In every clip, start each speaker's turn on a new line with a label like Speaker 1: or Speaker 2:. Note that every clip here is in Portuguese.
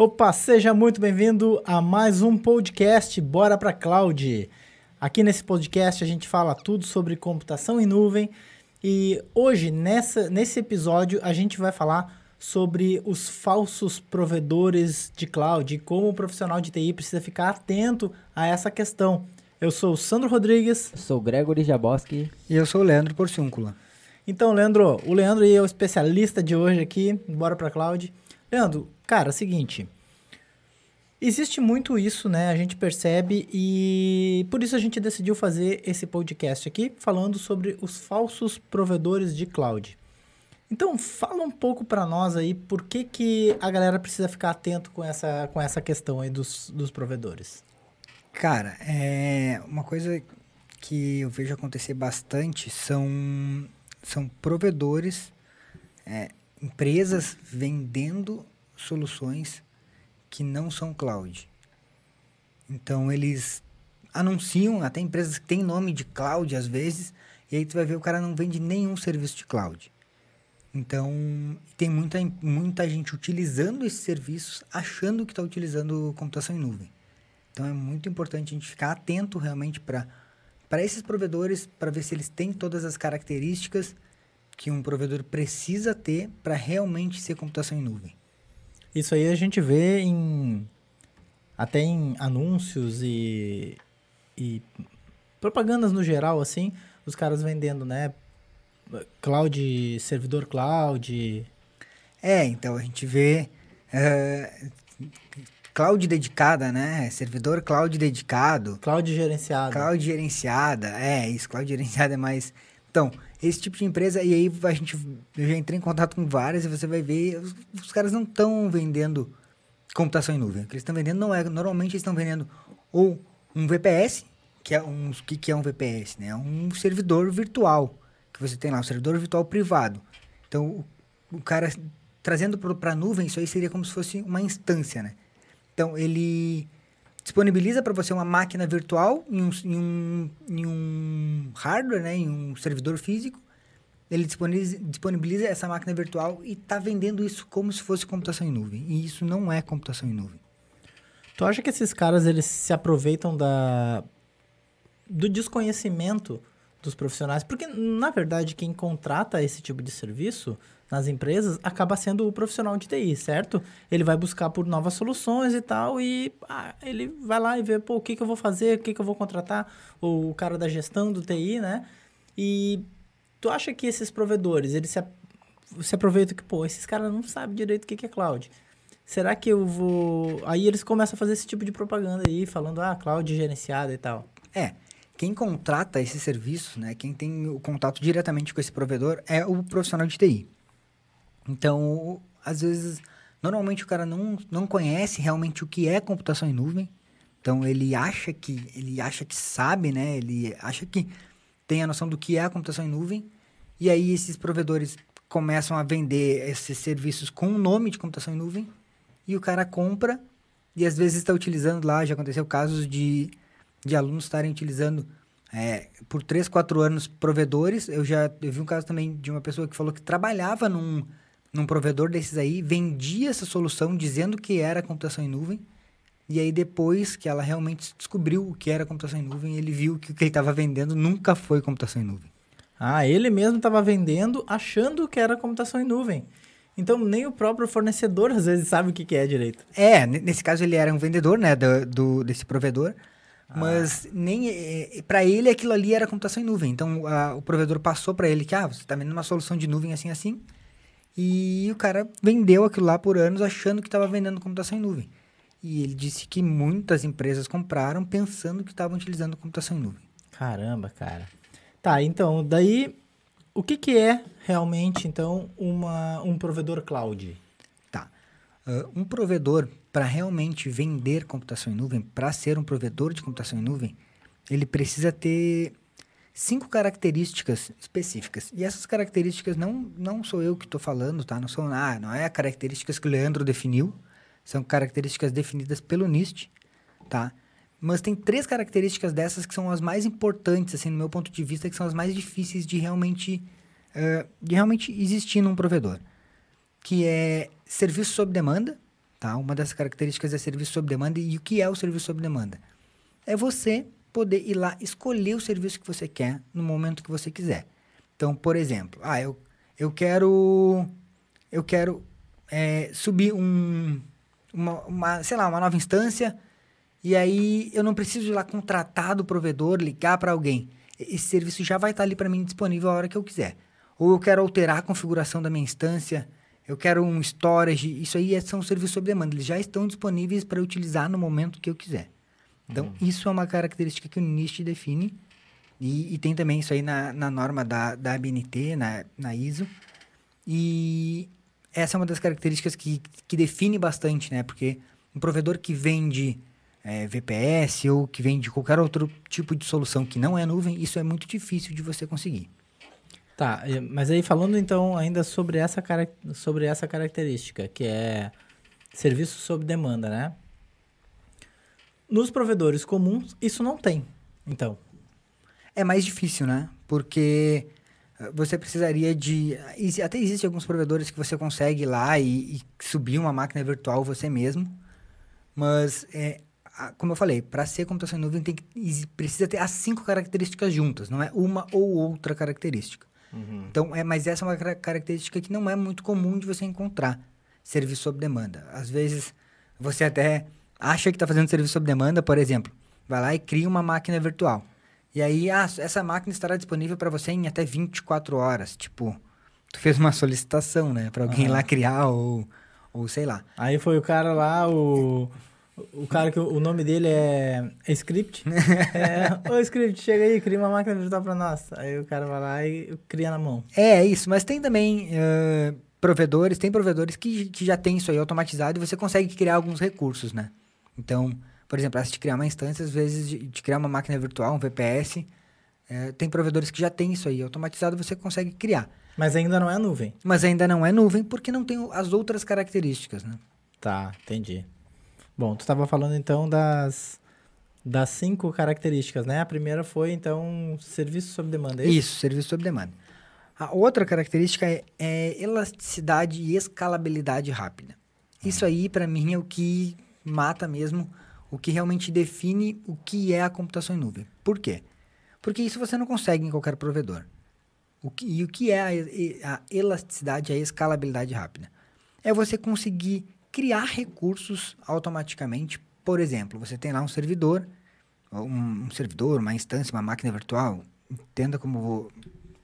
Speaker 1: Opa, seja muito bem-vindo a mais um podcast Bora para Cloud. Aqui nesse podcast a gente fala tudo sobre computação em nuvem e hoje nessa, nesse episódio a gente vai falar sobre os falsos provedores de cloud e como o profissional de TI precisa ficar atento a essa questão. Eu sou o Sandro Rodrigues.
Speaker 2: Eu sou o Gregory Jaboski.
Speaker 3: E eu sou o Leandro Porciúncula.
Speaker 1: Então, Leandro, o Leandro é o especialista de hoje aqui, bora para cloud. Leandro, cara, é seguinte, existe muito isso, né? A gente percebe e por isso a gente decidiu fazer esse podcast aqui falando sobre os falsos provedores de cloud. Então, fala um pouco para nós aí por que, que a galera precisa ficar atento com essa, com essa questão aí dos, dos provedores.
Speaker 3: Cara, é uma coisa que eu vejo acontecer bastante são, são provedores, é, empresas vendendo soluções que não são cloud. Então eles anunciam, até empresas que têm nome de cloud às vezes, e aí tu vai ver o cara não vende nenhum serviço de cloud. Então, tem muita, muita gente utilizando esses serviços achando que está utilizando computação em nuvem. Então, é muito importante a gente ficar atento realmente para esses provedores, para ver se eles têm todas as características que um provedor precisa ter para realmente ser computação em nuvem.
Speaker 1: Isso aí a gente vê em até em anúncios e, e propagandas no geral, assim, os caras vendendo, né? Cloud, servidor cloud.
Speaker 3: É, então a gente vê uh, cloud dedicada, né? Servidor cloud dedicado.
Speaker 1: Cloud gerenciada.
Speaker 3: Cloud gerenciada, é, isso, cloud gerenciada é mais. Então, esse tipo de empresa, e aí a gente, eu já entrei em contato com várias e você vai ver, os, os caras não estão vendendo computação em nuvem. O que eles estão vendendo não é, normalmente eles estão vendendo ou um VPS, que é um, que, que é um VPS, né? Um servidor virtual que você tem lá, um servidor virtual privado. Então, o, o cara trazendo para a nuvem, isso aí seria como se fosse uma instância, né? Então, ele disponibiliza para você uma máquina virtual em um, em um, em um hardware, né? em um servidor físico. Ele disponibiliza, disponibiliza essa máquina virtual e está vendendo isso como se fosse computação em nuvem. E isso não é computação em nuvem.
Speaker 1: Tu acha que esses caras eles se aproveitam da do desconhecimento dos profissionais? Porque, na verdade, quem contrata esse tipo de serviço nas empresas acaba sendo o profissional de TI, certo? Ele vai buscar por novas soluções e tal, e ah, ele vai lá e vê, pô, o que, que eu vou fazer, o que, que eu vou contratar, o cara da gestão do TI, né? E tu acha que esses provedores, eles se, se aproveitam que, pô, esses caras não sabem direito o que, que é cloud. Será que eu vou... Aí eles começam a fazer esse tipo de propaganda aí, falando, ah, cloud gerenciada e tal.
Speaker 3: É, quem contrata esse serviço, né, quem tem o contato diretamente com esse provedor é o profissional de TI. Então, às vezes, normalmente o cara não, não conhece realmente o que é computação em nuvem. Então, ele acha que ele acha que sabe, né? Ele acha que tem a noção do que é a computação em nuvem. E aí esses provedores começam a vender esses serviços com o nome de computação em nuvem e o cara compra e às vezes está utilizando lá, já aconteceu casos de de alunos estarem utilizando é, por 3, 4 anos provedores. Eu já eu vi um caso também de uma pessoa que falou que trabalhava num, num provedor desses aí, vendia essa solução dizendo que era computação em nuvem. E aí, depois que ela realmente descobriu o que era computação em nuvem, ele viu que o que ele estava vendendo nunca foi computação em nuvem.
Speaker 1: Ah, ele mesmo estava vendendo achando que era computação em nuvem. Então, nem o próprio fornecedor às vezes sabe o que, que é direito.
Speaker 3: É, nesse caso ele era um vendedor, né, do, do desse provedor. Mas ah. nem é, para ele aquilo ali era computação em nuvem. Então a, o provedor passou para ele que ah, você está vendo uma solução de nuvem assim assim. E o cara vendeu aquilo lá por anos achando que estava vendendo computação em nuvem. E ele disse que muitas empresas compraram pensando que estavam utilizando computação em nuvem.
Speaker 1: Caramba, cara. Tá, então, daí o que, que é realmente então uma, um provedor cloud?
Speaker 3: Tá. Uh, um provedor para realmente vender computação em nuvem, para ser um provedor de computação em nuvem, ele precisa ter cinco características específicas. E essas características não, não sou eu que estou falando, tá? Não são ah, não é características que o Leandro definiu, são características definidas pelo NIST, tá? Mas tem três características dessas que são as mais importantes, assim, no meu ponto de vista, que são as mais difíceis de realmente, uh, de realmente existir num provedor. Que é serviço sob demanda, Tá? Uma das características é serviço sob demanda. E o que é o serviço sob demanda? É você poder ir lá escolher o serviço que você quer no momento que você quiser. Então, por exemplo, ah, eu, eu quero eu quero é, subir um, uma, uma, sei lá, uma nova instância e aí eu não preciso ir lá contratar do provedor, ligar para alguém. Esse serviço já vai estar ali para mim disponível a hora que eu quiser. Ou eu quero alterar a configuração da minha instância, eu quero um storage, isso aí é, são serviços sob demanda, eles já estão disponíveis para utilizar no momento que eu quiser. Então, uhum. isso é uma característica que o NIST define e, e, tem também isso aí na, na norma da, da ABNT, na, na ISO. E essa é uma das características que, que define bastante, né? Porque um provedor que vende é, VPS ou que vende qualquer outro tipo de solução que não é nuvem, isso é muito difícil de você conseguir.
Speaker 1: Tá, mas aí falando então ainda sobre essa, sobre essa característica, que é serviço sob demanda, né? Nos provedores comuns, isso não tem, então.
Speaker 3: É mais difícil, né? Porque eh, você precisaria de. Até existem alguns provedores que você consegue ir lá e, e subir uma máquina virtual você mesmo. Mas, é, como eu falei, para ser computação em nuvem tem que, precisa ter as cinco características juntas, não é uma ou outra característica. Uhum. Então, é, mas essa é uma característica que não é muito comum de você encontrar. Serviço sob demanda. Às vezes, você até acha que está fazendo serviço sob demanda, por exemplo, vai lá e cria uma máquina virtual. E aí, ah, essa máquina estará disponível para você em até 24 horas. Tipo, tu fez uma solicitação, né? Para alguém uhum. lá criar ou, ou sei lá.
Speaker 1: Aí foi o cara lá, o o cara que o nome dele é, é Script. é, Ô Script, chega aí, cria uma máquina virtual para nós. Aí o cara vai lá e cria na mão.
Speaker 3: É, é isso. Mas tem também uh, provedores, tem provedores que, que já tem isso aí automatizado e você consegue criar alguns recursos, né? Então, por exemplo, se de criar uma instância, às vezes de, de criar uma máquina virtual, um VPS, é, tem provedores que já tem isso aí automatizado, você consegue criar.
Speaker 1: Mas ainda não é nuvem.
Speaker 3: Mas ainda não é nuvem porque não tem as outras características, né?
Speaker 1: Tá, entendi. Bom, tu estava falando então das, das cinco características, né? A primeira foi então serviço sob demanda.
Speaker 3: É isso? isso, serviço sob demanda. A outra característica é, é elasticidade e escalabilidade rápida. Isso aí, para mim, é o que mata mesmo, o que realmente define o que é a computação em nuvem. Por quê? Porque isso você não consegue em qualquer provedor. O que, e o que é a, a elasticidade a escalabilidade rápida? É você conseguir criar recursos automaticamente. Por exemplo, você tem lá um servidor, um, um servidor, uma instância, uma máquina virtual. Entenda como vou.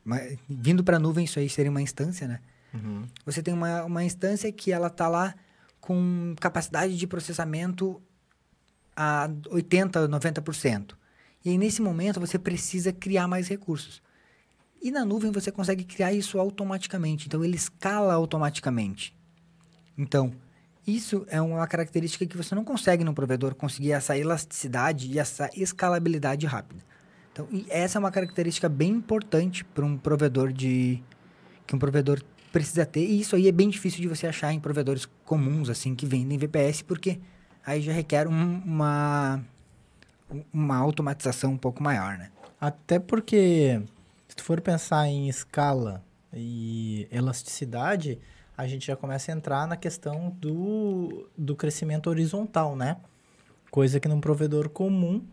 Speaker 3: Uma, vindo para a nuvem, isso aí seria uma instância, né? Uhum. Você tem uma, uma instância que ela está lá com capacidade de processamento a 80%, 90%. E aí, nesse momento, você precisa criar mais recursos. E na nuvem você consegue criar isso automaticamente. Então, ele escala automaticamente. Então, isso é uma característica que você não consegue no provedor conseguir essa elasticidade e essa escalabilidade rápida. Então, essa é uma característica bem importante para um provedor de que um provedor precisa ter. E isso aí é bem difícil de você achar em provedores comuns assim que vendem VPS, porque aí já requer um, uma uma automatização um pouco maior, né?
Speaker 1: Até porque se tu for pensar em escala e elasticidade, a gente já começa a entrar na questão do, do crescimento horizontal, né? Coisa que num provedor comum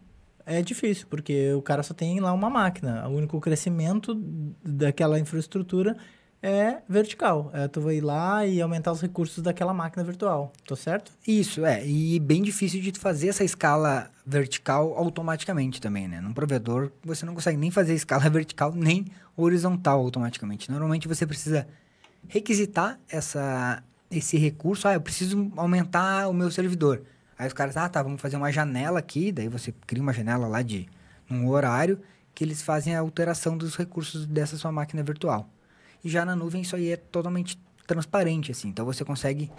Speaker 1: é difícil, porque o cara só tem lá uma máquina. O único crescimento daquela infraestrutura é vertical. É, tu vai ir lá e aumentar os recursos daquela máquina virtual. Tô certo?
Speaker 3: Isso, é. E bem difícil de fazer essa escala vertical automaticamente também, né? Num provedor, você não consegue nem fazer escala vertical nem horizontal automaticamente. Normalmente você precisa requisitar essa, esse recurso. Ah, eu preciso aumentar o meu servidor. Aí os caras, ah, tá, vamos fazer uma janela aqui. Daí você cria uma janela lá de um horário que eles fazem a alteração dos recursos dessa sua máquina virtual. E já na nuvem isso aí é totalmente transparente, assim. Então você consegue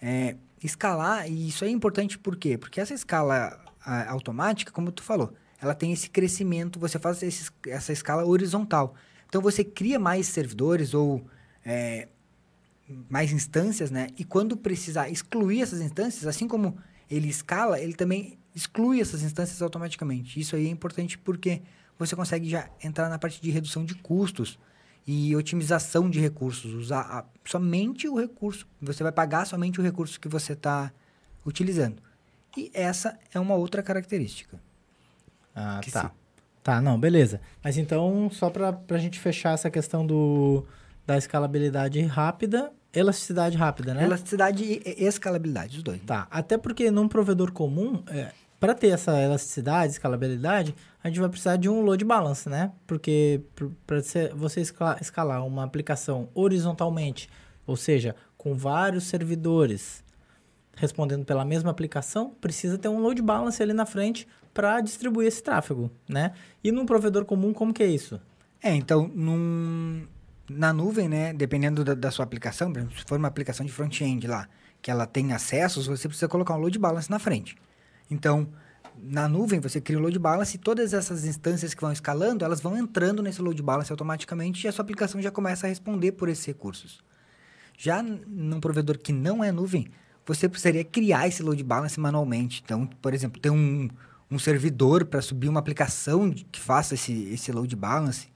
Speaker 3: é, escalar, e isso é importante por quê? Porque essa escala a, automática, como tu falou, ela tem esse crescimento, você faz esse, essa escala horizontal. Então você cria mais servidores ou é, mais instâncias, né? E quando precisar excluir essas instâncias, assim como ele escala, ele também exclui essas instâncias automaticamente. Isso aí é importante porque você consegue já entrar na parte de redução de custos e otimização de recursos, usar a, somente o recurso. Você vai pagar somente o recurso que você está utilizando. E essa é uma outra característica.
Speaker 1: Ah, tá.
Speaker 3: sim.
Speaker 1: Tá, não, beleza. Mas então, só para a gente fechar essa questão do, da escalabilidade rápida, elasticidade rápida, né?
Speaker 3: Elasticidade e e escalabilidade, os dois.
Speaker 1: Tá, até porque num provedor comum, para ter essa elasticidade, escalabilidade, a gente vai precisar de um load balance, né? Porque para você esca- escalar uma aplicação horizontalmente, ou seja, com vários servidores respondendo pela mesma aplicação, precisa ter um load balance ali na frente para distribuir esse tráfego, né? E num provedor comum, como que é isso?
Speaker 3: É, então, num- na nuvem, né, dependendo da, da sua aplicação, por exemplo, se for uma aplicação de front-end lá, que ela tem acessos, você precisa colocar um load balance na frente. Então, na nuvem, você cria um load balance e todas essas instâncias que vão escalando, elas vão entrando nesse load balance automaticamente e a sua aplicação já começa a responder por esses recursos. Já num provedor que não é nuvem, você precisaria criar esse load balance manualmente. Então, por exemplo, ter um, um servidor para subir uma aplicação que faça esse, esse load balance.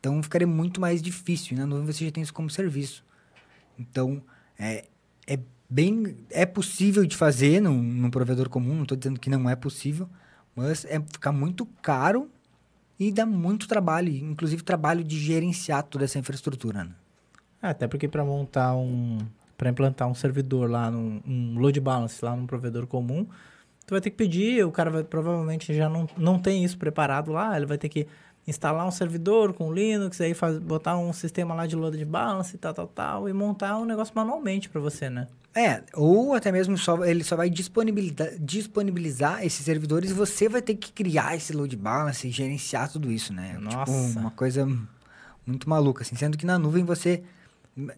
Speaker 3: Então, ficaria muito mais difícil. E na nuvem você já tem isso como serviço. Então, é, é bem... É possível de fazer num, num provedor comum. Não estou dizendo que não é possível. Mas é ficar muito caro e dá muito trabalho. Inclusive, trabalho de gerenciar toda essa infraestrutura, né?
Speaker 1: É, até porque para montar um. para implantar um servidor lá, num, um load balance lá num provedor comum, tu vai ter que pedir, o cara vai provavelmente já não, não tem isso preparado lá, ele vai ter que instalar um servidor com Linux, aí faz, botar um sistema lá de load balance e tal, tal, tal, e montar um negócio manualmente para você, né?
Speaker 3: É, ou até mesmo só, ele só vai disponibilizar, disponibilizar esses servidores e você vai ter que criar esse load balance e gerenciar tudo isso, né?
Speaker 1: Nossa.
Speaker 3: Tipo, uma coisa muito maluca, assim. Sendo que na nuvem você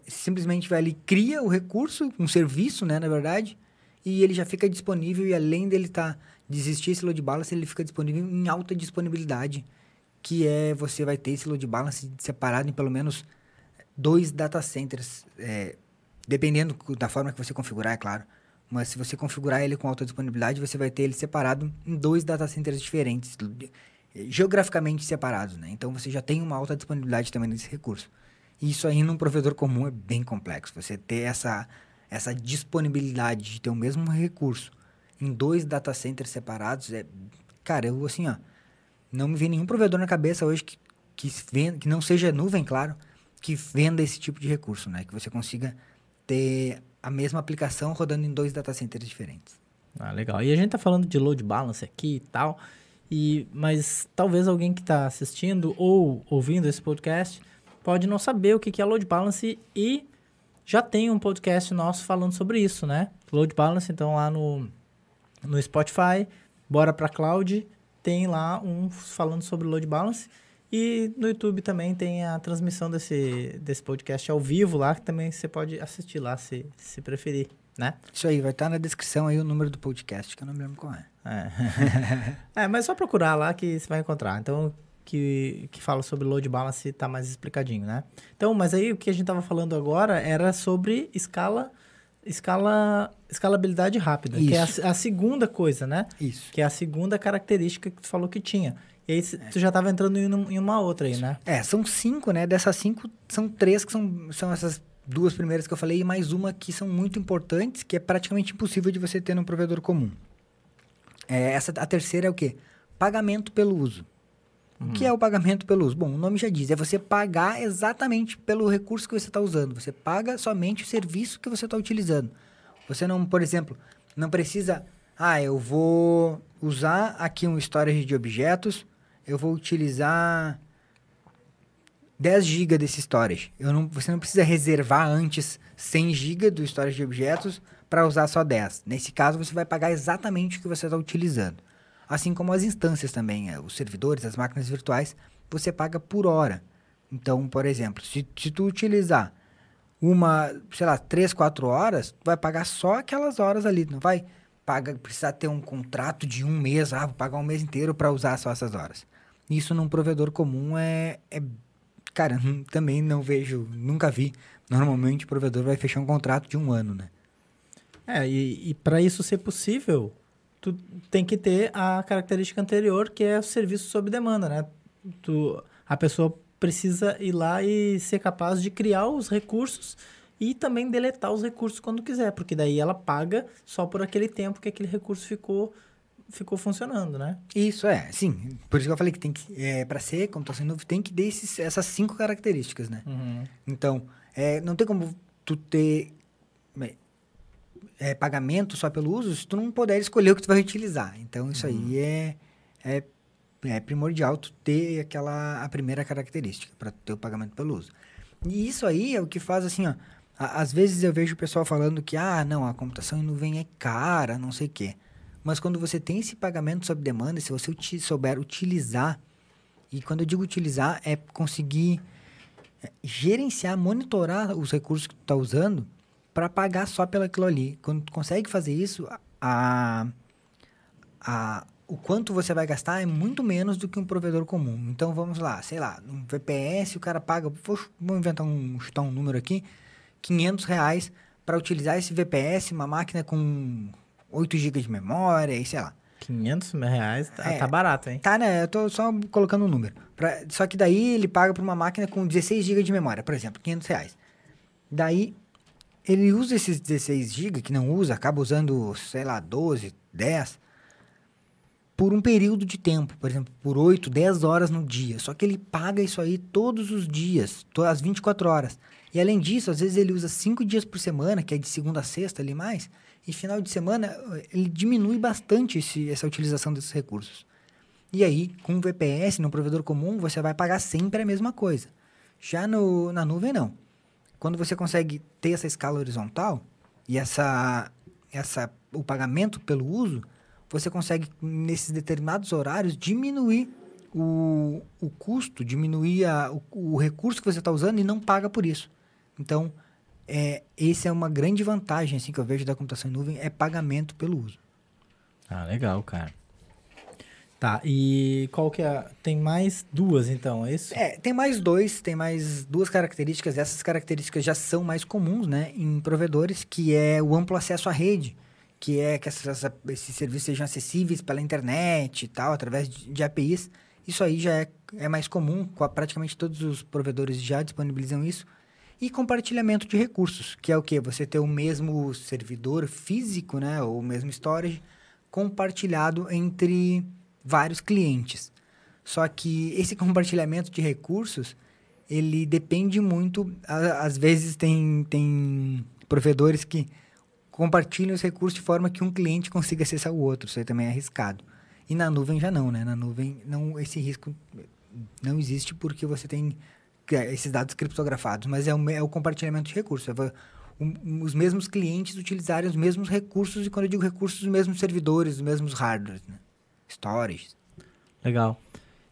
Speaker 3: simplesmente vai ali, cria o recurso, um serviço, né, na verdade, e ele já fica disponível e além dele tá, de existir esse load balance, ele fica disponível em alta disponibilidade, que é, você vai ter esse load balance separado em pelo menos dois data centers, é, dependendo da forma que você configurar, é claro. Mas se você configurar ele com alta disponibilidade, você vai ter ele separado em dois data centers diferentes, eh, geograficamente separados, né? Então você já tem uma alta disponibilidade também nesse recurso. E isso aí num provedor comum é bem complexo. Você ter essa, essa disponibilidade de ter o mesmo recurso em dois data centers separados é. Cara, eu assim, ó. Não me vem nenhum provedor na cabeça hoje que, que, venda, que não seja nuvem, claro, que venda esse tipo de recurso, né? Que você consiga ter a mesma aplicação rodando em dois data centers diferentes.
Speaker 1: Ah, legal. E a gente tá falando de load balance aqui e tal, e, mas talvez alguém que está assistindo ou ouvindo esse podcast pode não saber o que é load balance e já tem um podcast nosso falando sobre isso, né? Load balance, então lá no, no Spotify, bora pra cloud, tem lá um falando sobre load balance. E no YouTube também tem a transmissão desse, desse podcast ao vivo lá, que também você pode assistir lá, se, se preferir, né?
Speaker 3: Isso aí, vai estar na descrição aí o número do podcast, que eu não me lembro qual é.
Speaker 1: É. é, mas só procurar lá que você vai encontrar. Então, que, que fala sobre load balance tá mais explicadinho, né? Então, mas aí o que a gente tava falando agora era sobre escala, escala, escalabilidade rápida, que é a,
Speaker 3: Isso.
Speaker 1: a segunda coisa, né?
Speaker 3: Isso.
Speaker 1: Que é a segunda característica que tu falou que tinha. E aí cê- tu já tava entrando em, em uma outra aí, né?
Speaker 3: É, são cinco, né? Dessas cinco, são três que são, são essas duas primeiras que eu falei e mais uma que são muito importantes, que é praticamente impossível de você ter num provedor comum. É, essa, a terceira é o quê? Pagamento pelo uso. O que é o pagamento pelo uso? Bom, o nome já diz, é você pagar exatamente pelo recurso que você está usando. Você paga somente o serviço que você está utilizando. Você não, por exemplo, não precisa. Ah, eu vou usar aqui um storage de objetos, eu vou utilizar 10 GB desse storage. Não, você não precisa reservar antes 100 GB do storage de objetos para usar só 10. Nesse caso, você vai pagar exatamente o que você está utilizando. Assim como as instâncias também, eh, os servidores, as máquinas virtuais, você paga por hora. Então, por exemplo, se, se tu utilizar uma, sei lá, 3, 4 horas, tu vai pagar só aquelas horas ali, não vai paga, precisar ter um contrato de um mês, ah, vou pagar um mês inteiro para usar só essas horas. Isso num provedor comum é, é cara, também não vejo, nunca vi. Normalmente o provedor vai fechar um contrato de um ano, né?
Speaker 1: É, e, e para isso ser possível, tu tem que ter a característica anterior, que é o serviço sob demanda, né? Tu, a pessoa precisa ir lá e ser capaz de criar os recursos e também deletar os recursos quando quiser, porque daí ela paga só por aquele tempo que aquele recurso ficou ficou funcionando, né?
Speaker 3: Isso é, sim. Por isso que eu falei que tem que é, para ser computação em nuvem tem que ter esses, essas cinco características, né?
Speaker 1: Uhum.
Speaker 3: Então, é, não tem como tu ter é, pagamento só pelo uso se tu não puder escolher o que tu vai utilizar. Então, isso uhum. aí é, é, é, primordial tu ter aquela a primeira característica para ter o pagamento pelo uso. E isso aí é o que faz assim, ó. Às vezes eu vejo o pessoal falando que, ah, não, a computação em nuvem é cara, não sei o quê. Mas quando você tem esse pagamento sob demanda, se você souber utilizar, e quando eu digo utilizar, é conseguir é, gerenciar, monitorar os recursos que tu está usando para pagar só pelo aquilo ali. Quando tu consegue fazer isso, a, a, o quanto você vai gastar é muito menos do que um provedor comum. Então vamos lá, sei lá, um VPS o cara paga, vou, vou inventar um, chutar um número aqui, 500 reais para utilizar esse VPS, uma máquina com 8 GB de memória e sei lá.
Speaker 1: 500 reais tá, é, tá barato, hein?
Speaker 3: Tá, né? Eu tô só colocando um número. Pra, só que daí ele paga para uma máquina com 16 GB de memória, por exemplo, 500 reais. Daí ele usa esses 16 GB, que não usa, acaba usando, sei lá, 12, 10, por um período de tempo, por exemplo, por 8, 10 horas no dia. Só que ele paga isso aí todos os dias, às 24 horas. E além disso, às vezes ele usa 5 dias por semana, que é de segunda a sexta ali mais, e final de semana ele diminui bastante esse, essa utilização desses recursos. E aí, com o VPS, no provedor comum, você vai pagar sempre a mesma coisa. Já no, na nuvem, não. Quando você consegue ter essa escala horizontal e essa, essa, o pagamento pelo uso, você consegue, nesses determinados horários, diminuir o, o custo, diminuir a, o, o recurso que você está usando e não paga por isso. Então, é, essa é uma grande vantagem assim, que eu vejo da computação em nuvem, é pagamento pelo uso.
Speaker 1: Ah, legal, cara. Tá, e qual que é? Tem mais duas, então, é isso?
Speaker 3: É, tem mais dois, tem mais duas características. Essas características já são mais comuns, né, em provedores, que é o amplo acesso à rede, que é que essas, esses serviços sejam acessíveis pela internet e tal, através de, de APIs. Isso aí já é, é mais comum, praticamente todos os provedores já disponibilizam isso. E compartilhamento de recursos, que é o que? Você ter o mesmo servidor físico, né, ou o mesmo storage, compartilhado entre vários clientes. Só que esse compartilhamento de recursos, ele depende muito, às vezes tem, tem provedores que compartilham os recursos de forma que um cliente consiga acessar o outro, isso aí também é arriscado. E na nuvem já não, né? Na nuvem não esse risco não existe porque você tem é, esses dados criptografados, mas é o, é o compartilhamento de recursos. É os mesmos clientes utilizarem os mesmos recursos, e quando eu digo recursos, os mesmos servidores, os mesmos hardwares. Né? Stories.
Speaker 1: Legal.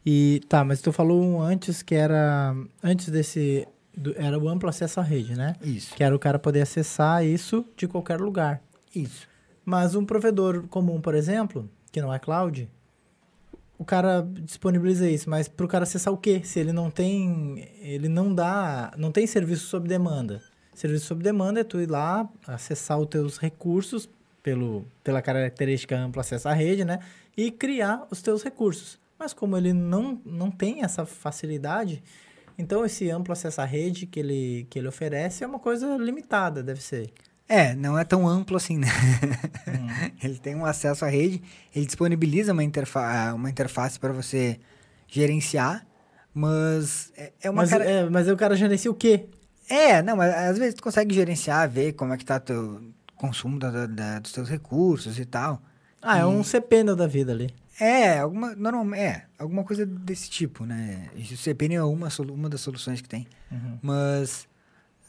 Speaker 1: E tá, mas tu falou um antes que era antes desse do, era o amplo acesso à rede, né?
Speaker 3: Isso.
Speaker 1: Que era o cara poder acessar isso de qualquer lugar.
Speaker 3: Isso.
Speaker 1: Mas um provedor comum, por exemplo, que não é cloud, o cara disponibiliza isso, mas para o cara acessar o quê? Se ele não tem, ele não dá, não tem serviço sob demanda. Serviço sob demanda é tu ir lá acessar os teus recursos pelo, pela característica amplo acesso à rede, né? E criar os teus recursos. Mas como ele não, não tem essa facilidade, então esse amplo acesso à rede que ele, que ele oferece é uma coisa limitada, deve ser.
Speaker 3: É, não é tão amplo assim, né? Hum. ele tem um acesso à rede, ele disponibiliza uma, interfa uma interface para você gerenciar, mas é, é uma...
Speaker 1: Mas, cara... é, mas o cara gerencia o quê?
Speaker 3: É, não, mas às vezes tu consegue gerenciar, ver como é que tá teu consumo da, da, dos teus recursos e tal.
Speaker 1: Ah, é um CPN da vida ali.
Speaker 3: É, alguma, normalmente, é, alguma coisa desse tipo, né? O CPN é uma, uma das soluções que tem. Uhum. Mas,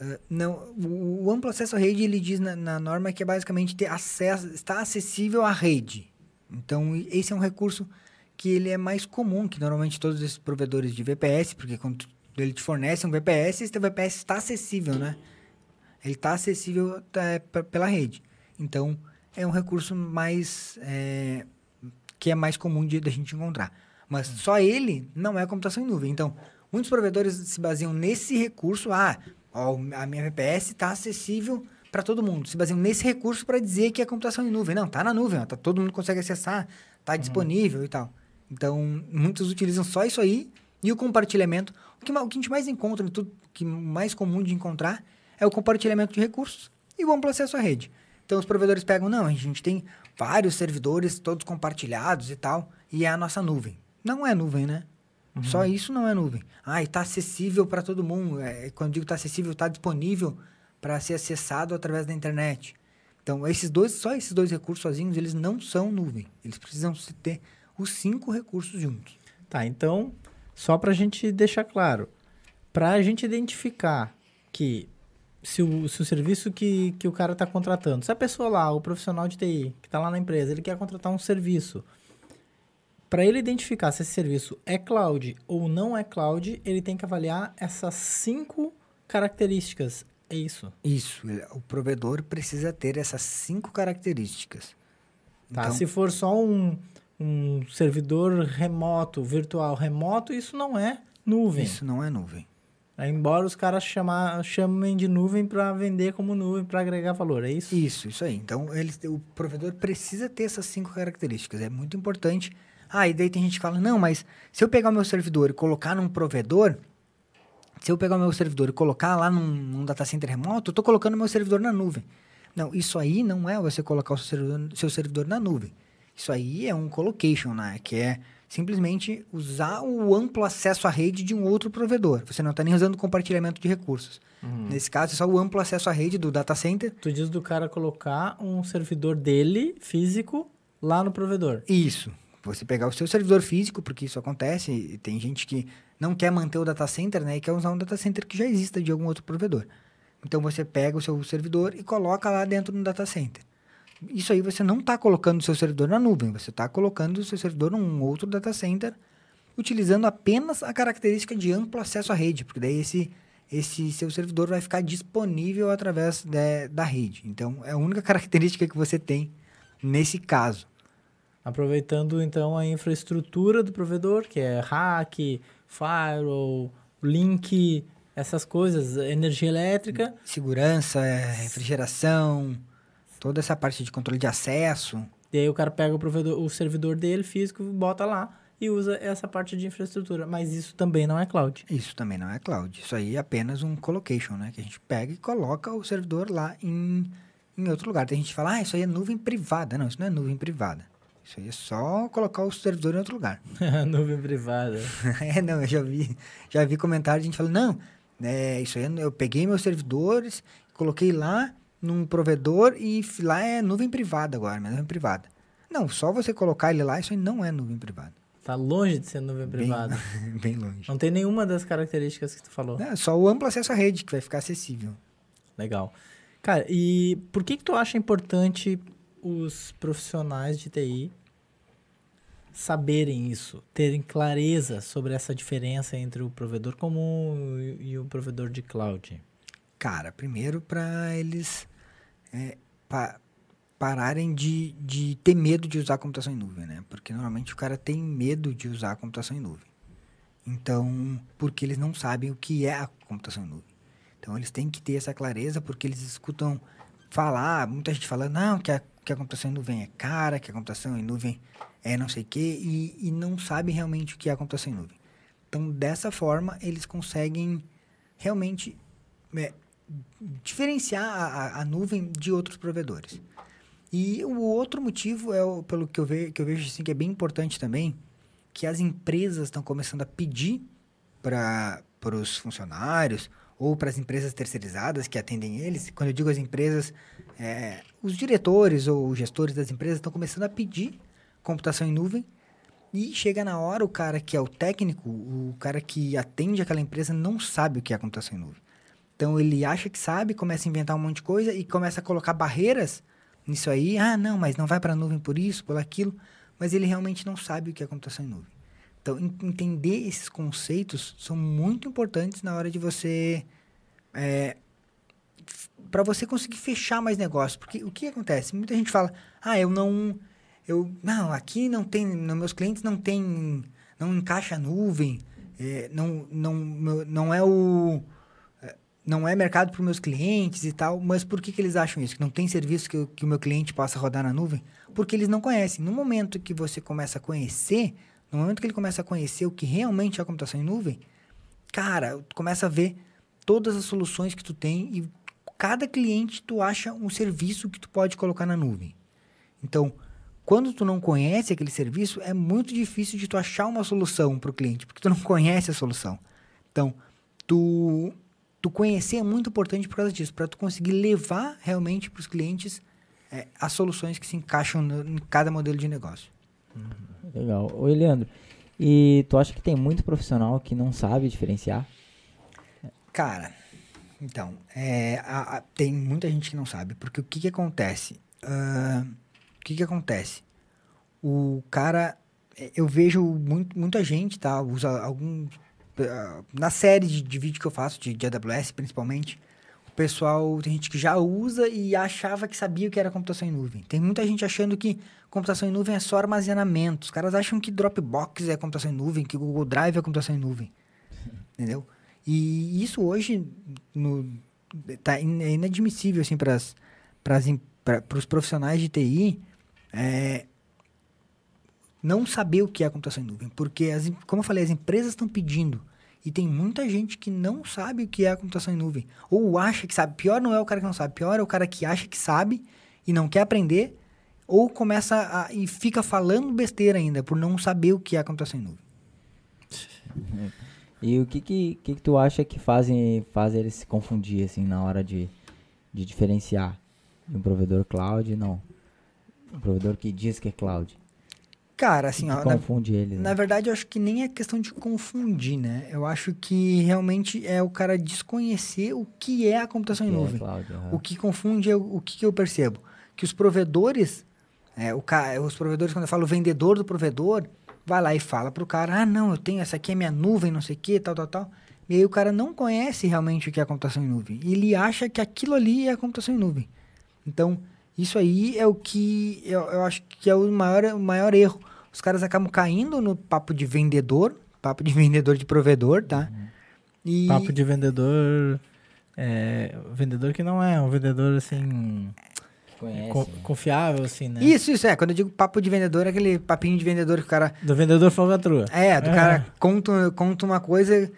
Speaker 3: uh, não, o, o, amplo acesso à rede, ele diz na, na, norma que é basicamente ter acesso, está acessível à rede. Então, esse é um recurso que ele é mais comum, que normalmente todos esses provedores de VPS, porque quando ele te fornece um VPS, esse VPS está acessível, né? Ele está acessível é, pela rede. Então, é um recurso mais. É, que é mais comum de, de a gente encontrar. Mas hum. só ele não é computação em nuvem. Então, muitos provedores se baseiam nesse recurso. Ah, ó, a minha VPS está acessível para todo mundo. Se baseiam nesse recurso para dizer que é computação em nuvem. Não, está na nuvem, ó, tá, todo mundo consegue acessar, está uhum. disponível e tal. Então, muitos utilizam só isso aí e o compartilhamento. O que, o que a gente mais encontra, tudo que mais comum de encontrar, é o compartilhamento de recursos e o amplo acesso à rede. Então os provedores pegam, não, a gente tem vários servidores todos compartilhados e tal, e é a nossa nuvem. Não é nuvem, né? Uhum. Só isso não é nuvem. Ah, está acessível para todo mundo. É, quando digo está acessível, está disponível para ser acessado através da internet. Então, esses dois, só esses dois recursos sozinhos, eles não são nuvem. Eles precisam ter os cinco recursos juntos.
Speaker 1: Tá, então, só para a gente deixar claro, para a gente identificar que se o, se o serviço que, que o cara está contratando, se a pessoa lá, o profissional de TI, que está lá na empresa, ele quer contratar um serviço, para ele identificar se esse serviço é cloud ou não é cloud, ele tem que avaliar essas cinco características. É isso?
Speaker 3: Isso. O provedor precisa ter essas cinco características.
Speaker 1: Tá, então, se for só um, um servidor remoto, virtual remoto, isso não é nuvem.
Speaker 3: Isso não é nuvem.
Speaker 1: Embora os caras chamar, chamem de nuvem para vender como nuvem, para agregar valor, é isso?
Speaker 3: Isso, isso aí. Então, ele, o provedor precisa ter essas cinco características. É muito importante. Ah, e daí tem gente que fala, não, mas se eu pegar o meu servidor e colocar num provedor, se eu pegar o meu servidor e colocar lá num, num data center remoto, eu estou colocando o meu servidor na nuvem. Não, isso aí não é você colocar o seu servidor, seu servidor na nuvem. Isso aí é um colocation, né? Que é simplesmente usar o amplo acesso à rede de um outro provedor. Você não está nem usando compartilhamento de recursos. Uhum. Nesse caso, é só o amplo acesso à rede do data center.
Speaker 1: Tu diz do cara colocar um servidor dele, físico, lá no provedor.
Speaker 3: Isso. Você pegar o seu servidor físico, porque isso acontece, tem gente que não quer manter o data center, né? E quer usar um data center que já exista de algum outro provedor. Então, você pega o seu servidor e coloca lá dentro do data center isso aí você não está colocando o seu servidor na nuvem, você está colocando o seu servidor num outro data center, utilizando apenas a característica de amplo acesso à rede, porque daí esse, esse seu servidor vai ficar disponível através de, da rede. Então, é a única característica que você tem nesse caso.
Speaker 1: Aproveitando, então, a infraestrutura do provedor, que é hack, firewall, link, essas coisas, energia elétrica.
Speaker 3: Segurança, refrigeração Toda essa parte de controle de acesso.
Speaker 1: E aí o cara pega o, provedor, o servidor dele físico, bota lá e usa essa parte de infraestrutura. Mas isso também não é cloud.
Speaker 3: Isso também não é cloud. Isso aí é apenas um colocation, né? Que a gente pega e coloca o servidor lá em, em outro lugar. Tem gente que fala, ah, isso aí é nuvem privada. Não, isso não é nuvem privada. Isso aí é só colocar o servidor em outro lugar.
Speaker 1: nuvem privada.
Speaker 3: é, não, eu já vi, já vi comentário de gente falando, não, é, isso aí eu peguei meus servidores, coloquei lá num provedor e lá é nuvem privada agora, mas nuvem privada. Não, só você colocar ele lá, isso aí não é nuvem privada.
Speaker 1: Tá longe de ser nuvem privada.
Speaker 3: Bem, bem longe.
Speaker 1: Não tem nenhuma das características que tu falou.
Speaker 3: É, só o amplo acesso à rede que vai ficar acessível.
Speaker 1: Legal. Cara, e por que que tu acha importante os profissionais de TI saberem isso, terem clareza sobre essa diferença entre o provedor comum e o provedor de cloud?
Speaker 3: Cara, primeiro para eles é, pa, pararem de, de ter medo de usar computação em nuvem, né? Porque normalmente o cara tem medo de usar computação em nuvem. Então, porque eles não sabem o que é a computação em nuvem. Então, eles têm que ter essa clareza porque eles escutam falar, muita gente falando, não, que a, que a computação em nuvem é cara, que a computação em nuvem é não sei o quê, e, e não sabem realmente o que é a computação em nuvem. Então, dessa forma, eles conseguem realmente é, diferenciar a, a, nuvem de outros provedores. E o outro motivo é o, pelo que eu, ve, que eu vejo assim, que é bem importante também, que as empresas estão começando a pedir para os funcionários ou para as empresas terceirizadas que atendem eles. Quando eu digo as empresas, é, os diretores ou gestores das empresas estão começando a pedir computação em nuvem e chega na hora o cara que é o técnico, o cara que atende aquela empresa não sabe o que é computação em nuvem. Então ele acha que sabe, começa a inventar um monte de coisa e começa a colocar barreiras nisso aí. Ah, não, mas não vai para a nuvem por isso, por aquilo. Mas ele realmente não sabe o que é computação em nuvem. Então, entender esses conceitos são muito importantes na hora de você. É, para você conseguir fechar mais negócios. Porque o que acontece? Muita gente fala: ah, eu não. Eu, não, aqui não tem. Nos meus clientes não tem. Não encaixa nuvem. É, não, não, não é o não é mercado para os meus clientes e tal, mas por que, que eles acham isso? Que não tem serviço que, que o meu cliente possa rodar na nuvem? Porque eles não conhecem. No momento que você começa a conhecer, no momento que ele começa a conhecer o que realmente é a computação em nuvem, cara, começa a ver todas as soluções que tu tem e cada cliente tu acha um serviço que tu pode colocar na nuvem. Então, quando tu não conhece aquele serviço, é muito difícil de tu achar uma solução para o cliente, porque tu não conhece a solução. Então, tu, tu conhecer é muito importante por causa disso, para tu conseguir levar realmente para os clientes é, as soluções que se encaixam no, em cada modelo de negócio.
Speaker 2: Legal. Oi, Leandro. E tu acha que tem muito profissional que não sabe diferenciar?
Speaker 3: Cara, então, é, a- a- tem muita gente que não sabe, porque o que, que acontece? Ah, o que, que acontece? O cara, é, eu vejo muito, muita gente, tá? Usa algum. Ah, na série de, de vídeo que eu faço, de, de AWS principalmente, o pessoal, tem gente que já usa e achava que sabia o que era computação em nuvem. Tem muita gente achando que computação em nuvem é só armazenamento. Os caras acham que Dropbox é computação em nuvem, que Google Drive é computação em nuvem. Entendeu? E isso hoje no, tá in- é inadmissível assim para os profissionais de TI é, não saber o que é computação em nuvem, porque as, como eu falei, as empresas estão pedindo e tem muita gente que não sabe o que é a computação em nuvem ou acha que sabe. Pior não é o cara que não sabe, pior é o cara que acha que sabe e não quer aprender ou começa a, e fica falando besteira ainda por não saber o que é a computação em nuvem.
Speaker 2: E o que que, que, que tu acha que fazem faz eles se confundir assim na hora de, de diferenciar de um provedor cloud e não? Um provedor que diz que é cloud.
Speaker 3: Cara, assim, ó, na-
Speaker 2: confunde.
Speaker 3: Na
Speaker 2: né?
Speaker 3: verdade, eu acho que nem é questão de confundir, né? Eu acho que realmente é o cara desconhecer o que é a computação em
Speaker 2: é
Speaker 3: nuvem.
Speaker 2: cloud, aham.
Speaker 3: O que confunde é o, o que, que eu percebo? Que os provedores, é, o os provedores, quando eu falo vendedor do provedor, vai lá e fala pro cara, ah, não, eu tenho, essa aqui é minha nuvem, não sei o que, tal, tal, tal. E aí o cara não conhece realmente o que é a computação em nuvem. Ele acha que aquilo ali é a computação em nuvem. Então, isso aí é o que eu, eu acho que é o maior, o maior erro. Os caras acabam caindo no papo de vendedor, papo de vendedor de provedor, tá? E
Speaker 1: Papo de vendedor. É, vendedor que não é um vendedor assim.
Speaker 2: Conhece,
Speaker 1: co-
Speaker 2: né?
Speaker 1: confiável, assim, né?
Speaker 3: Isso, isso, é. Quando eu digo papo de vendedor, é aquele papinho de vendedor que o cara.
Speaker 1: Do vendedor falcatrua.
Speaker 3: É, do
Speaker 1: É.
Speaker 3: cara conta, conta uma coisa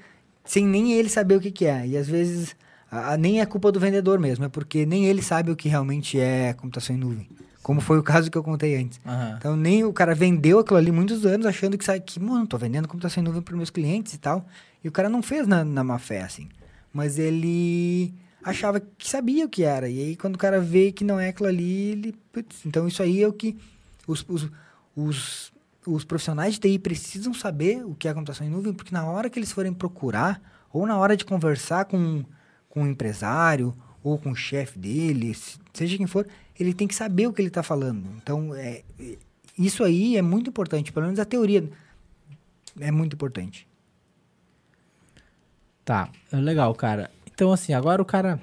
Speaker 3: sem nem ele saber o que, que é. E às vezes a- a- nem é culpa do vendedor mesmo, é porque nem ele sabe o que realmente é computação em nuvem. Como foi o caso que eu contei antes.
Speaker 1: Aham.
Speaker 3: Então nem o cara vendeu aquilo ali muitos anos achando que sabe que, mano, tô vendendo computação em nuvem para meus clientes e tal. E o cara não fez na, na má fé, assim. Mas ele achava que sabia o que era. E aí quando o cara vê que não é aquilo ali, ele. putz, então isso aí é o que os, os, os, os profissionais de TI precisam saber o que é computação em nuvem, porque na hora que eles forem procurar, ou na hora de conversar com, com o empresário, ou com o chefe dele, se- seja quem for, ele tem que saber o que ele está falando. Então, é, é- isso aí é muito importante, pelo menos a teoria é muito importante.
Speaker 1: Tá, legal, cara. Então, assim, agora o cara.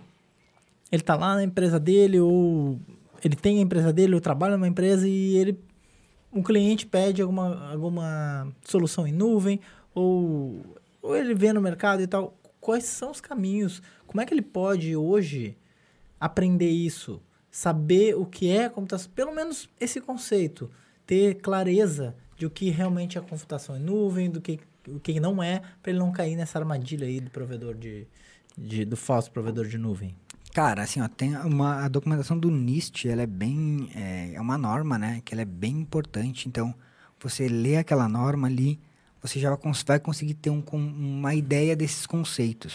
Speaker 1: Ele tá lá na empresa dele, ou ele tem a empresa dele, ou trabalha numa empresa e ele. Um cliente pede alguma, alguma solução em nuvem, ou, ou ele vê no mercado e tal. Quais são os caminhos? Como é que ele pode hoje aprender isso? Saber o que é computação, pelo menos esse conceito, ter clareza de o que realmente é computação em nuvem, do que o que não é, para ele não cair nessa armadilha aí do provedor de, de- do falso provedor de nuvem.
Speaker 3: Cara, assim, ó, tem uma a documentação do NIST, ela é bem é, é uma norma, né, que ela é bem importante. Então, você lê aquela norma ali, você já vai, cons- vai conseguir ter um, uma ideia desses conceitos.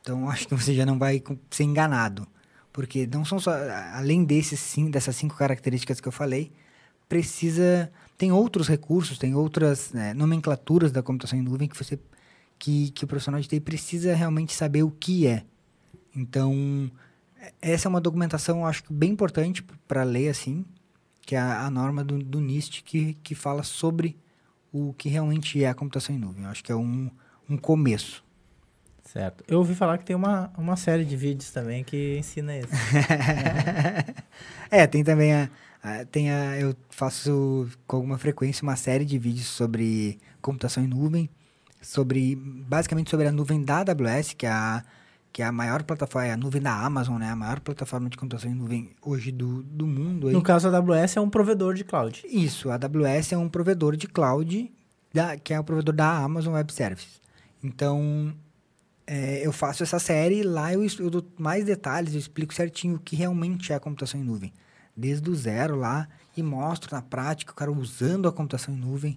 Speaker 3: Então, acho que você já não vai ser enganado, porque não são só além desses sim, dessas cinco características que eu falei, precisa tem outros recursos, tem outras né, nomenclaturas da computação em nuvem que você que, que o profissional de TI precisa realmente saber o que é. Então, essa é uma documentação, acho que bem importante para ler, assim, que é a, a norma do, do NIST, que, que fala sobre o que realmente é a computação em nuvem. Eu acho que é um, um começo.
Speaker 1: Certo. Eu ouvi falar que tem uma, uma série de vídeos também que ensina isso.
Speaker 3: é, tem também a, a- tem a. Eu faço com alguma frequência uma série de vídeos sobre computação em nuvem, sobre. basicamente sobre a nuvem da AWS, que é a, que é a maior plataforma, é a nuvem da Amazon, né? A maior plataforma de computação em nuvem hoje do, do mundo. aí.
Speaker 1: No caso, a AWS é um provedor de cloud.
Speaker 3: Isso, a AWS é um provedor de cloud, da, que é o provedor da Amazon Web Services. Então, é, eu faço essa série lá eu, eu dou mais detalhes, eu explico certinho o que realmente é a computação em nuvem. Desde o zero lá e mostro na prática o cara usando a computação em nuvem.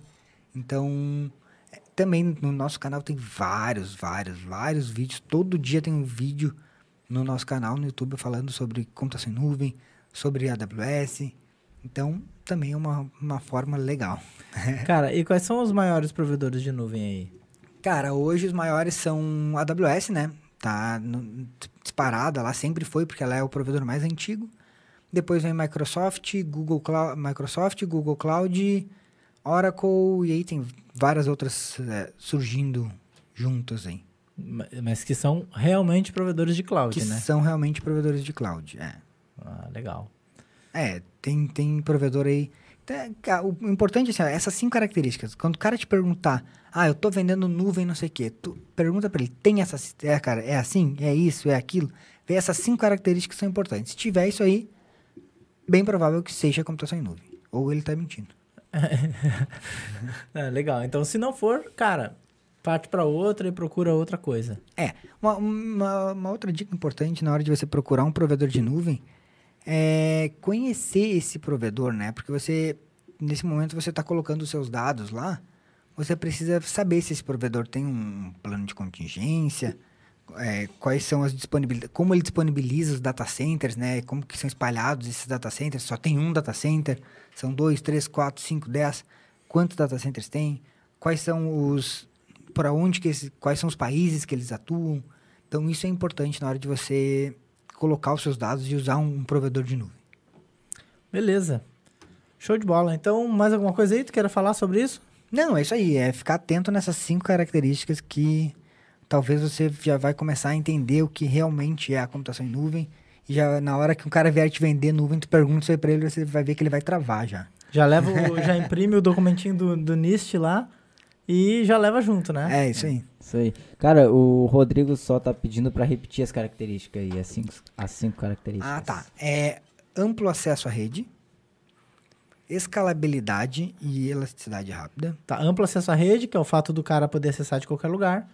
Speaker 3: Então, é, também no nosso canal tem vários, vários, vários vídeos. Todo dia tem um vídeo no nosso canal no YouTube falando sobre computação em nuvem, sobre AWS. Então, também é uma, uma forma legal.
Speaker 1: Cara, e quais são os maiores provedores de nuvem aí?
Speaker 3: Cara, hoje os maiores são a AWS, né? Tá no- disparada lá, sempre foi, porque ela é o provedor mais antigo. Depois vem Microsoft, Google Cloud, Microsoft, Google Cloud, Oracle, e aí tem várias outras é, surgindo juntas aí.
Speaker 1: Ma- Mas que são realmente provedores de cloud,
Speaker 3: Que
Speaker 1: né?
Speaker 3: são realmente provedores de cloud. É,
Speaker 1: Ah, legal.
Speaker 3: é tem, tem provedor aí. Ca- o importante é assim, ó, essas cinco características. Quando o cara te perguntar, ah, eu tô vendendo nuvem, não sei o quê, tu pergunta pra ele, tem essas. É, cara, é assim? É isso? É aquilo? Vê essas cinco características que são importantes. Se tiver isso aí, bem provável que seja computação em nuvem. Ou ele tá mentindo.
Speaker 1: É, legal. Então, se não for, cara, parte para outra e procura outra coisa.
Speaker 3: É, uma, uma, uma outra dica importante na hora de você procurar um provedor de nuvem é conhecer esse provedor, né? Porque você, nesse momento, você está colocando os seus dados lá, você precisa saber se esse provedor tem um plano de contingência, é, quais são as disponibilidades, como ele disponibiliza os data centers, né? Como que são espalhados esses data centers, só tem um data center, são dois, três, quatro, cinco, dez, quantos data centers tem, quais são os para onde que esse, quais são os países que eles atuam. Então isso é importante na hora de você colocar os seus dados e usar um, provedor de nuvem.
Speaker 1: Beleza. Show de bola. Então, mais alguma coisa aí? Tu queira falar sobre isso?
Speaker 3: Não, é isso aí, é ficar atento nessas cinco características que talvez você já vai começar a entender o que realmente é a computação em nuvem. E já na hora que um cara vier te vender nuvem, tu pergunta isso aí pra ele, você vai ver que ele vai travar já.
Speaker 1: Já leva, já imprime o documentinho do, do NIST lá e já leva junto, né?
Speaker 3: É, isso aí.
Speaker 2: Isso aí. Cara, o Rodrigo só tá pedindo pra repetir as características aí, as cinco, as cinco características.
Speaker 3: Ah, tá. É amplo acesso à rede, escalabilidade e elasticidade rápida.
Speaker 1: Tá, amplo acesso à rede, que é o fato do cara poder acessar de qualquer lugar.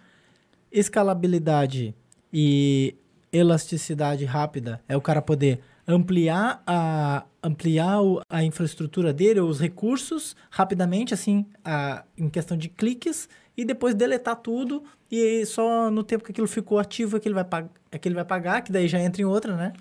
Speaker 1: Escalabilidade e elasticidade rápida é o cara poder ampliar a, ampliar a infraestrutura dele, os recursos, rapidamente, assim, a- em questão de cliques, e depois deletar tudo, e só no tempo que aquilo ficou ativo é que ele vai, é que ele vai pagar, que daí já entra em outra, né?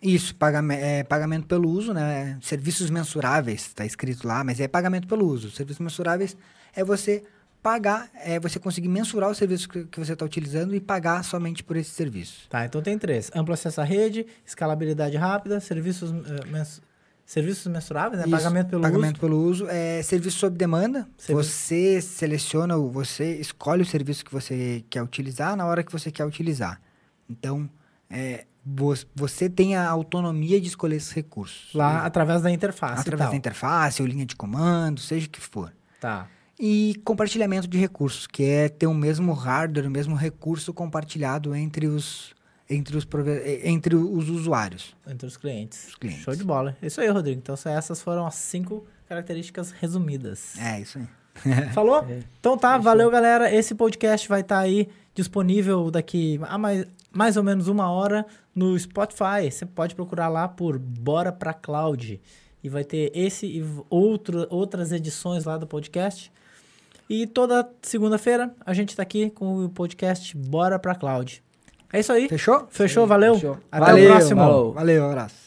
Speaker 3: Isso, pagame- é, pagamento pelo uso, né? Serviços mensuráveis, tá escrito lá, mas é pagamento pelo uso. Serviços mensuráveis é você pagar, é você conseguir mensurar o serviço que, que você está utilizando e pagar somente por esse serviço.
Speaker 1: Tá, então tem três. Amplo acesso à rede, escalabilidade rápida, serviços, eh, mens- serviços mensuráveis, né?
Speaker 3: Isso,
Speaker 1: Pagamento pelo
Speaker 3: pagamento
Speaker 1: uso.
Speaker 3: pelo uso é serviço sob demanda.
Speaker 1: Serviço-
Speaker 3: Você seleciona, você escolhe o serviço que você quer utilizar na hora que você quer utilizar. Então, é, vo- você tem a autonomia de escolher esses recursos.
Speaker 1: Lá através da interface
Speaker 3: através da interface ou linha de comando, seja o que for.
Speaker 1: Tá.
Speaker 3: E compartilhamento de recursos, que é ter o mesmo hardware, o mesmo recurso compartilhado entre os, entre os, entre os usuários.
Speaker 1: Entre os clientes.
Speaker 3: Os clientes.
Speaker 1: Show de bola. Isso aí, Rodrigo. Então, só essas foram as cinco características resumidas.
Speaker 3: É, isso aí.
Speaker 1: Falou?
Speaker 2: É.
Speaker 1: Então tá,
Speaker 2: Fechou.
Speaker 1: valeu, galera. Esse podcast vai estar aí disponível daqui a mais, mais ou menos uma hora no Spotify. Você pode procurar lá por Bora Pra Cloud. E vai ter esse e outro, outras edições lá do podcast. E toda segunda-feira a gente tá aqui com o podcast Bora Pra Cloud. É isso aí.
Speaker 3: Fechou?
Speaker 1: Fechou, valeu.
Speaker 2: Fechou.
Speaker 1: Até
Speaker 2: Valeu,
Speaker 1: o próximo.
Speaker 2: falou.
Speaker 3: Valeu, abraço.